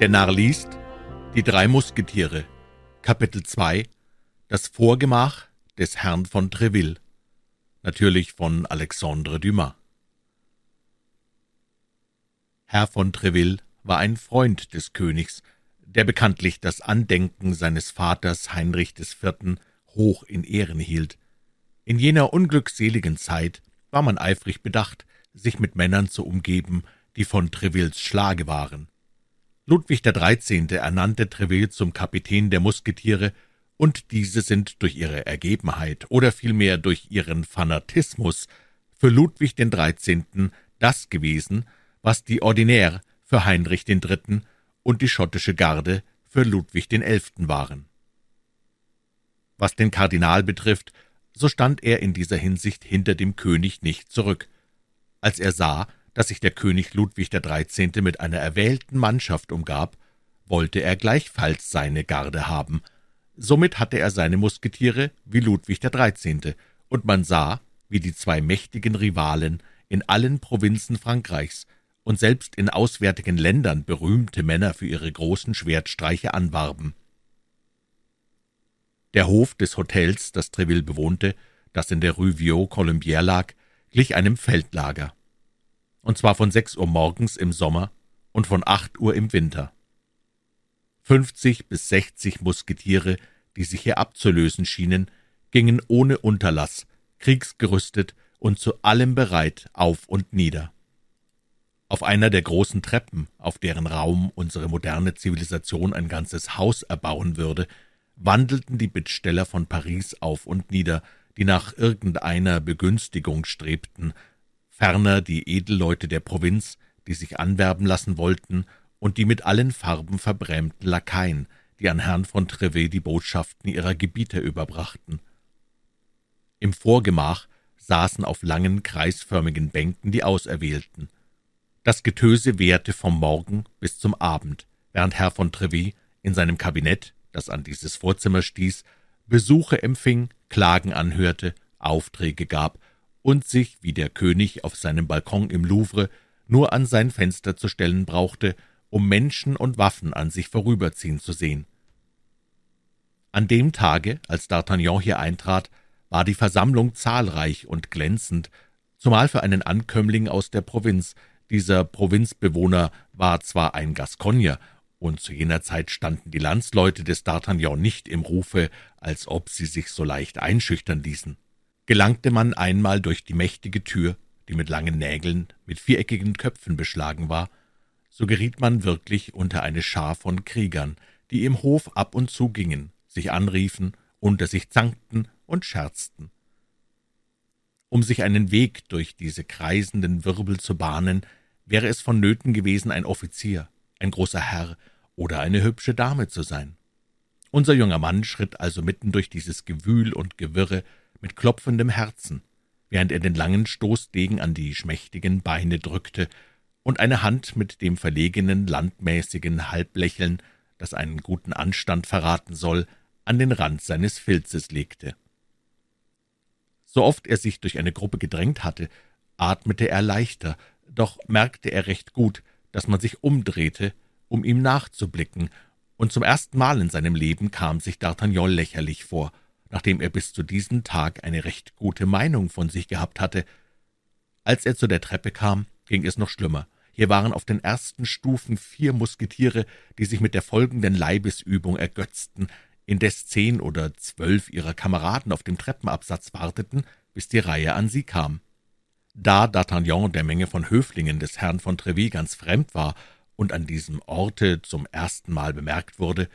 Der Narr liest Die drei Musketiere Kapitel 2 Das Vorgemach des Herrn von Treville Natürlich von Alexandre Dumas Herr von Treville war ein Freund des Königs, der bekanntlich das Andenken seines Vaters Heinrich IV. hoch in Ehren hielt. In jener unglückseligen Zeit war man eifrig bedacht, sich mit Männern zu umgeben, die von Trevilles Schlage waren. Ludwig XIII. ernannte Treville zum Kapitän der Musketiere, und diese sind durch ihre Ergebenheit oder vielmehr durch ihren Fanatismus für Ludwig XIII. das gewesen, was die Ordinaire für Heinrich III. und die schottische Garde für Ludwig XI. waren. Was den Kardinal betrifft, so stand er in dieser Hinsicht hinter dem König nicht zurück. Als er sah, dass sich der König Ludwig XIII. mit einer erwählten Mannschaft umgab, wollte er gleichfalls seine Garde haben. Somit hatte er seine Musketiere wie Ludwig XIII., und man sah, wie die zwei mächtigen Rivalen in allen Provinzen Frankreichs und selbst in auswärtigen Ländern berühmte Männer für ihre großen Schwertstreiche anwarben. Der Hof des Hotels, das Treville bewohnte, das in der Rue Vieux-Colombière lag, glich einem Feldlager und zwar von sechs Uhr morgens im Sommer und von acht Uhr im Winter. Fünfzig bis sechzig Musketiere, die sich hier abzulösen schienen, gingen ohne Unterlass, kriegsgerüstet und zu allem bereit auf und nieder. Auf einer der großen Treppen, auf deren Raum unsere moderne Zivilisation ein ganzes Haus erbauen würde, wandelten die Bittsteller von Paris auf und nieder, die nach irgendeiner Begünstigung strebten, ferner die Edelleute der Provinz, die sich anwerben lassen wollten, und die mit allen Farben verbrämten Lakaien, die an Herrn von Trevet die Botschaften ihrer Gebieter überbrachten. Im Vorgemach saßen auf langen, kreisförmigen Bänken die Auserwählten. Das Getöse währte vom Morgen bis zum Abend, während Herr von Trevet in seinem Kabinett, das an dieses Vorzimmer stieß, Besuche empfing, Klagen anhörte, Aufträge gab und sich, wie der König auf seinem Balkon im Louvre, nur an sein Fenster zu stellen brauchte, um Menschen und Waffen an sich vorüberziehen zu sehen. An dem Tage, als D'Artagnan hier eintrat, war die Versammlung zahlreich und glänzend, zumal für einen Ankömmling aus der Provinz. Dieser Provinzbewohner war zwar ein Gascogner, und zu jener Zeit standen die Landsleute des D'Artagnan nicht im Rufe, als ob sie sich so leicht einschüchtern ließen. Gelangte man einmal durch die mächtige Tür, die mit langen Nägeln, mit viereckigen Köpfen beschlagen war, so geriet man wirklich unter eine Schar von Kriegern, die im Hof ab und zu gingen, sich anriefen, unter sich zankten und scherzten. Um sich einen Weg durch diese kreisenden Wirbel zu bahnen, wäre es vonnöten gewesen, ein Offizier, ein großer Herr oder eine hübsche Dame zu sein. Unser junger Mann schritt also mitten durch dieses Gewühl und Gewirre, mit klopfendem Herzen, während er den langen Stoßdegen an die schmächtigen Beine drückte und eine Hand mit dem verlegenen, landmäßigen Halblächeln, das einen guten Anstand verraten soll, an den Rand seines Filzes legte. So oft er sich durch eine Gruppe gedrängt hatte, atmete er leichter, doch merkte er recht gut, dass man sich umdrehte, um ihm nachzublicken, und zum ersten Mal in seinem Leben kam sich D'Artagnan lächerlich vor – nachdem er bis zu diesem Tag eine recht gute Meinung von sich gehabt hatte. Als er zu der Treppe kam, ging es noch schlimmer. Hier waren auf den ersten Stufen vier Musketiere, die sich mit der folgenden Leibesübung ergötzten, indes zehn oder zwölf ihrer Kameraden auf dem Treppenabsatz warteten, bis die Reihe an sie kam. Da D'Artagnan der Menge von Höflingen des Herrn von Treville ganz fremd war und an diesem Orte zum ersten Mal bemerkt wurde,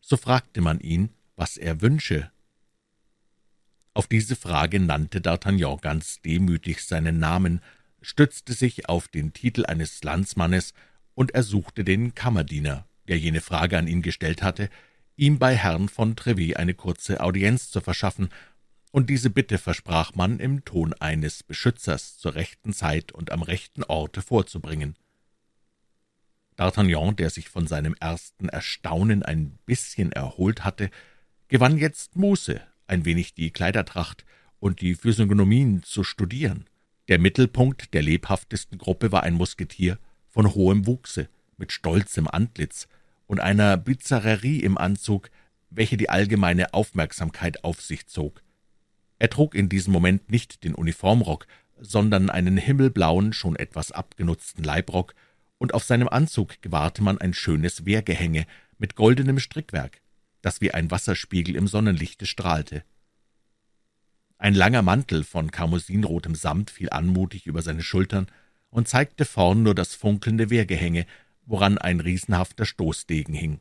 so fragte man ihn, was er wünsche, auf diese Frage nannte D'Artagnan ganz demütig seinen Namen, stützte sich auf den Titel eines Landsmannes und ersuchte den Kammerdiener, der jene Frage an ihn gestellt hatte, ihm bei Herrn von Trevis eine kurze Audienz zu verschaffen, und diese Bitte versprach man im Ton eines Beschützers zur rechten Zeit und am rechten Orte vorzubringen. D'Artagnan, der sich von seinem ersten Erstaunen ein bisschen erholt hatte, gewann jetzt Muße, ein wenig die Kleidertracht und die Physiognomien zu studieren. Der Mittelpunkt der lebhaftesten Gruppe war ein Musketier von hohem Wuchse, mit stolzem Antlitz und einer Bizarrerie im Anzug, welche die allgemeine Aufmerksamkeit auf sich zog. Er trug in diesem Moment nicht den Uniformrock, sondern einen himmelblauen, schon etwas abgenutzten Leibrock, und auf seinem Anzug gewahrte man ein schönes Wehrgehänge mit goldenem Strickwerk, das wie ein Wasserspiegel im Sonnenlichte strahlte. Ein langer Mantel von karmosinrotem Samt fiel anmutig über seine Schultern und zeigte vorn nur das funkelnde Wehrgehänge, woran ein riesenhafter Stoßdegen hing.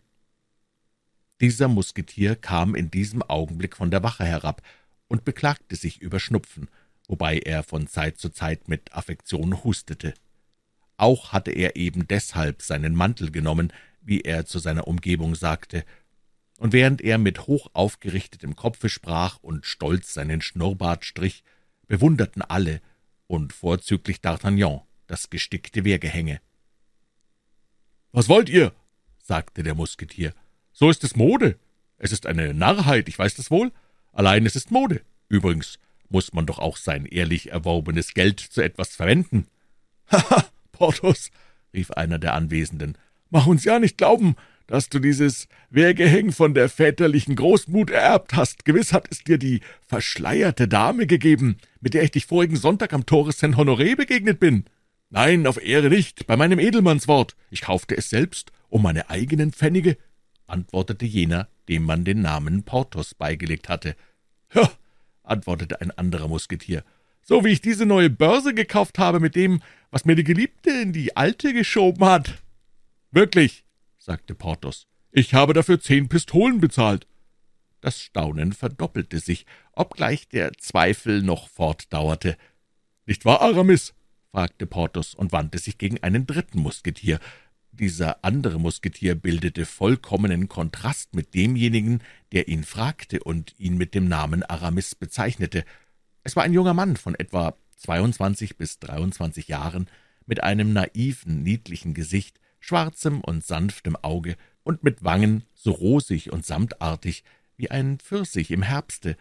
Dieser Musketier kam in diesem Augenblick von der Wache herab und beklagte sich über Schnupfen, wobei er von Zeit zu Zeit mit Affektion hustete. Auch hatte er eben deshalb seinen Mantel genommen, wie er zu seiner Umgebung sagte, und während er mit hoch aufgerichtetem Kopfe sprach und stolz seinen Schnurrbart strich, bewunderten alle, und vorzüglich D'Artagnan, das gestickte Wehrgehänge. »Was wollt ihr?« sagte der Musketier. »So ist es Mode. Es ist eine Narrheit, ich weiß das wohl. Allein es ist Mode. Übrigens muss man doch auch sein ehrlich erworbenes Geld zu etwas verwenden.« »Haha, Porthos«, rief einer der Anwesenden, »mach uns ja nicht glauben, dass du dieses Wehrgehäng von der väterlichen Großmut ererbt hast. Gewiss hat es dir die verschleierte Dame gegeben, mit der ich dich vorigen Sonntag am Tore Saint Honoré begegnet bin. Nein, auf Ehre nicht, bei meinem Edelmannswort. Ich kaufte es selbst um meine eigenen Pfennige, antwortete jener, dem man den Namen Porthos beigelegt hatte. Ja, antwortete ein anderer Musketier, so wie ich diese neue Börse gekauft habe mit dem, was mir die Geliebte in die alte geschoben hat. Wirklich, sagte Porthos, ich habe dafür zehn Pistolen bezahlt. Das Staunen verdoppelte sich, obgleich der Zweifel noch fortdauerte. »Nicht wahr, Aramis?« fragte Porthos und wandte sich gegen einen dritten Musketier. Dieser andere Musketier bildete vollkommenen Kontrast mit demjenigen, der ihn fragte und ihn mit dem Namen Aramis bezeichnete. Es war ein junger Mann von etwa zweiundzwanzig bis dreiundzwanzig Jahren, mit einem naiven, niedlichen Gesicht, schwarzem und sanftem Auge und mit Wangen so rosig und samtartig wie ein Pfirsich im Herbste.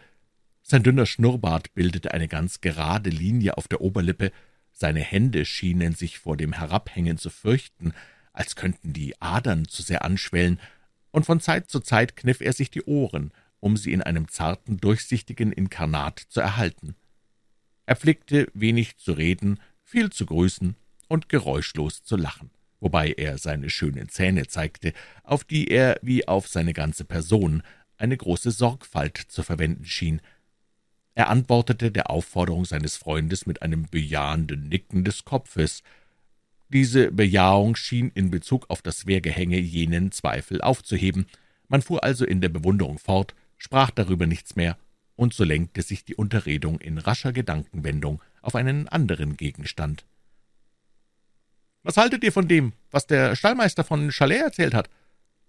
Sein dünner Schnurrbart bildete eine ganz gerade Linie auf der Oberlippe, seine Hände schienen sich vor dem Herabhängen zu fürchten, als könnten die Adern zu sehr anschwellen, und von Zeit zu Zeit kniff er sich die Ohren, um sie in einem zarten, durchsichtigen Inkarnat zu erhalten. Er pflegte wenig zu reden, viel zu grüßen und geräuschlos zu lachen, wobei er seine schönen Zähne zeigte, auf die er, wie auf seine ganze Person, eine große Sorgfalt zu verwenden schien, er antwortete der Aufforderung seines Freundes mit einem bejahenden Nicken des Kopfes. Diese Bejahung schien in Bezug auf das Wehrgehänge jenen Zweifel aufzuheben. Man fuhr also in der Bewunderung fort, sprach darüber nichts mehr, und so lenkte sich die Unterredung in rascher Gedankenwendung auf einen anderen Gegenstand. »Was haltet ihr von dem, was der Stallmeister von Chalais erzählt hat?«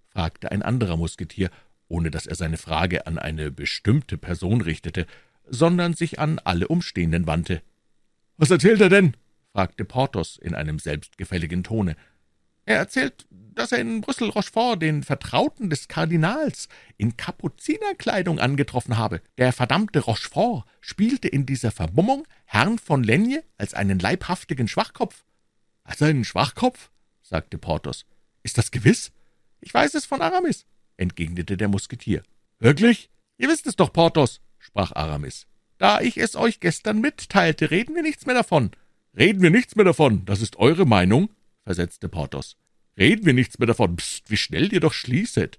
fragte ein anderer Musketier, ohne dass er seine Frage an eine bestimmte Person richtete, sondern sich an alle Umstehenden wandte. »Was erzählt er denn?« fragte Porthos in einem selbstgefälligen Tone. »Er erzählt, dass er in Brüssel Rochefort, den Vertrauten des Kardinals, in Kapuzinerkleidung angetroffen habe. Der verdammte Rochefort spielte in dieser Vermummung Herrn von Lenje als einen leibhaftigen Schwachkopf.« »Als einen Schwachkopf?« sagte Porthos. »Ist das gewiss?« »Ich weiß es von Aramis«, entgegnete der Musketier. »Wirklich? Ihr wisst es doch, Porthos sprach Aramis. »Da ich es euch gestern mitteilte, reden wir nichts mehr davon.« »Reden wir nichts mehr davon, das ist eure Meinung«, versetzte Porthos. »Reden wir nichts mehr davon, pst, wie schnell ihr doch schließet.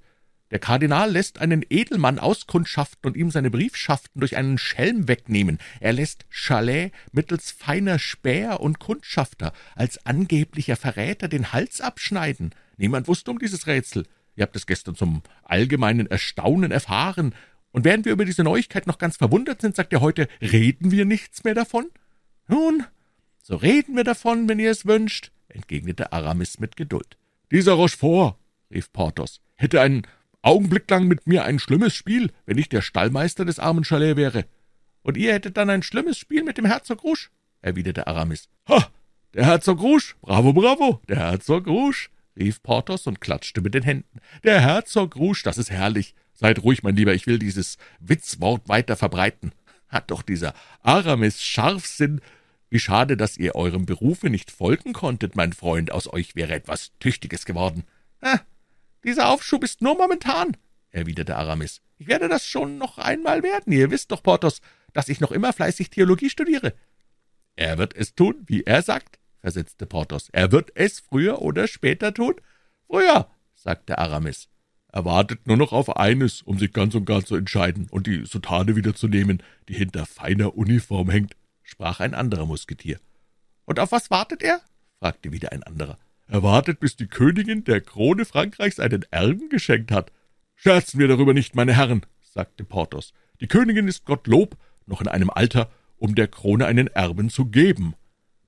Der Kardinal lässt einen Edelmann auskundschaften und ihm seine Briefschaften durch einen Schelm wegnehmen. Er lässt Chalet mittels feiner Späher und Kundschafter als angeblicher Verräter den Hals abschneiden. Niemand wusste um dieses Rätsel. Ihr habt es gestern zum allgemeinen Erstaunen erfahren, und während wir über diese Neuigkeit noch ganz verwundert sind, sagt er heute, reden wir nichts mehr davon? Nun, so reden wir davon, wenn ihr es wünscht, entgegnete Aramis mit Geduld. Dieser Rochefort, rief Porthos, hätte einen Augenblick lang mit mir ein schlimmes Spiel, wenn ich der Stallmeister des armen Chalet wäre. Und ihr hättet dann ein schlimmes Spiel mit dem Herzog Rouge, erwiderte Aramis. Ha! Der Herzog Rouge! Bravo, bravo! Der Herzog Rouge! rief Porthos und klatschte mit den Händen. Der Herzog Rouge, das ist herrlich. Seid ruhig, mein Lieber, ich will dieses Witzwort weiter verbreiten. Hat doch dieser Aramis Scharfsinn. Wie schade, dass ihr eurem Berufe nicht folgen konntet, mein Freund. Aus euch wäre etwas Tüchtiges geworden. Ah, Dieser Aufschub ist nur momentan, erwiderte Aramis. Ich werde das schon noch einmal werden. Ihr wisst doch, Porthos, dass ich noch immer fleißig Theologie studiere. Er wird es tun, wie er sagt, versetzte Porthos. Er wird es früher oder später tun. Früher, sagte Aramis. Er wartet nur noch auf eines, um sich ganz und gar zu entscheiden und die Soutane wiederzunehmen, die hinter feiner Uniform hängt, sprach ein anderer Musketier. Und auf was wartet er? fragte wieder ein anderer. Er wartet, bis die Königin der Krone Frankreichs einen Erben geschenkt hat. Scherzen wir darüber nicht, meine Herren, sagte Porthos. Die Königin ist Gottlob noch in einem Alter, um der Krone einen Erben zu geben.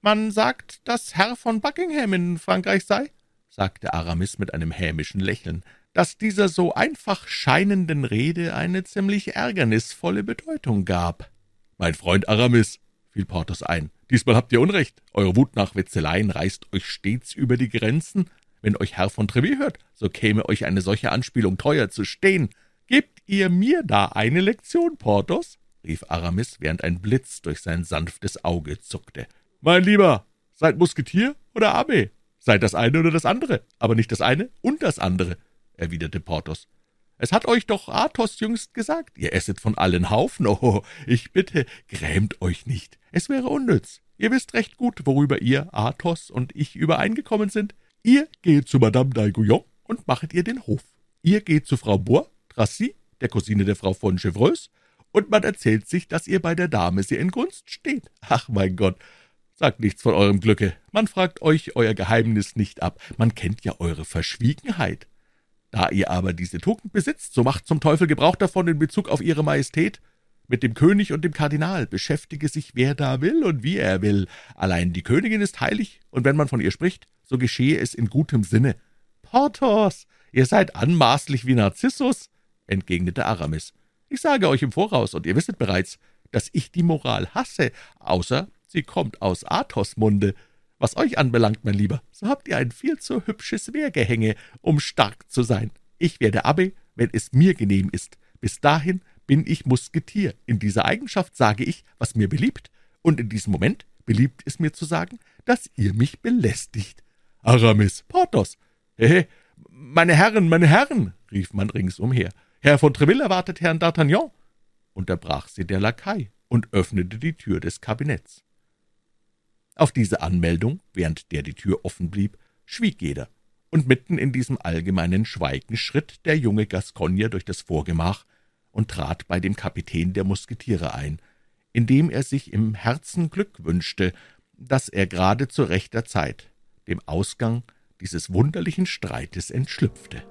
Man sagt, dass Herr von Buckingham in Frankreich sei, sagte Aramis mit einem hämischen Lächeln, dass dieser so einfach scheinenden Rede eine ziemlich ärgernisvolle Bedeutung gab. Mein Freund Aramis, fiel Porthos ein, diesmal habt ihr Unrecht. Eure Wut nach Wetzeleien reißt euch stets über die Grenzen. Wenn euch Herr von Treville hört, so käme euch eine solche Anspielung teuer zu stehen. Gebt ihr mir da eine Lektion, Porthos? rief Aramis, während ein Blitz durch sein sanftes Auge zuckte. Mein Lieber, seid Musketier oder Abbé? Seid das eine oder das andere, aber nicht das eine und das andere, erwiderte Porthos. Es hat euch doch Athos jüngst gesagt, ihr esset von allen Haufen. Oh, ich bitte, grämt euch nicht. Es wäre unnütz. Ihr wisst recht gut, worüber ihr, Athos und ich übereingekommen sind. Ihr geht zu Madame d'Aiguillon und machet ihr den Hof. Ihr geht zu Frau Bois, Tracy, der Cousine der Frau von Chevreuse, und man erzählt sich, dass ihr bei der Dame sehr in Gunst steht. Ach, mein Gott, sagt nichts von eurem Glücke. Man fragt euch euer Geheimnis nicht ab. Man kennt ja eure Verschwiegenheit. Da ihr aber diese Tugend besitzt, so macht zum Teufel Gebrauch davon in Bezug auf ihre Majestät. Mit dem König und dem Kardinal beschäftige sich, wer da will und wie er will. Allein die Königin ist heilig, und wenn man von ihr spricht, so geschehe es in gutem Sinne. Porthos, ihr seid anmaßlich wie Narzissus, entgegnete Aramis. Ich sage euch im Voraus, und ihr wisset bereits, dass ich die Moral hasse, außer sie kommt aus Athos Munde. Was euch anbelangt, mein Lieber, so habt ihr ein viel zu hübsches Wehrgehänge, um stark zu sein. Ich werde Abbe, wenn es mir genehm ist. Bis dahin bin ich Musketier. In dieser Eigenschaft sage ich, was mir beliebt, und in diesem Moment beliebt es mir zu sagen, dass ihr mich belästigt. Aramis, Porthos, hehe, meine Herren, meine Herren, rief man ringsumher. Herr von Treville erwartet Herrn D'Artagnan, unterbrach sie der Lakai und öffnete die Tür des Kabinetts. Auf diese Anmeldung, während der die Tür offen blieb, schwieg jeder, und mitten in diesem allgemeinen Schweigen schritt der junge Gascogner durch das Vorgemach und trat bei dem Kapitän der Musketiere ein, indem er sich im Herzen Glück wünschte, dass er gerade zu rechter Zeit dem Ausgang dieses wunderlichen Streites entschlüpfte.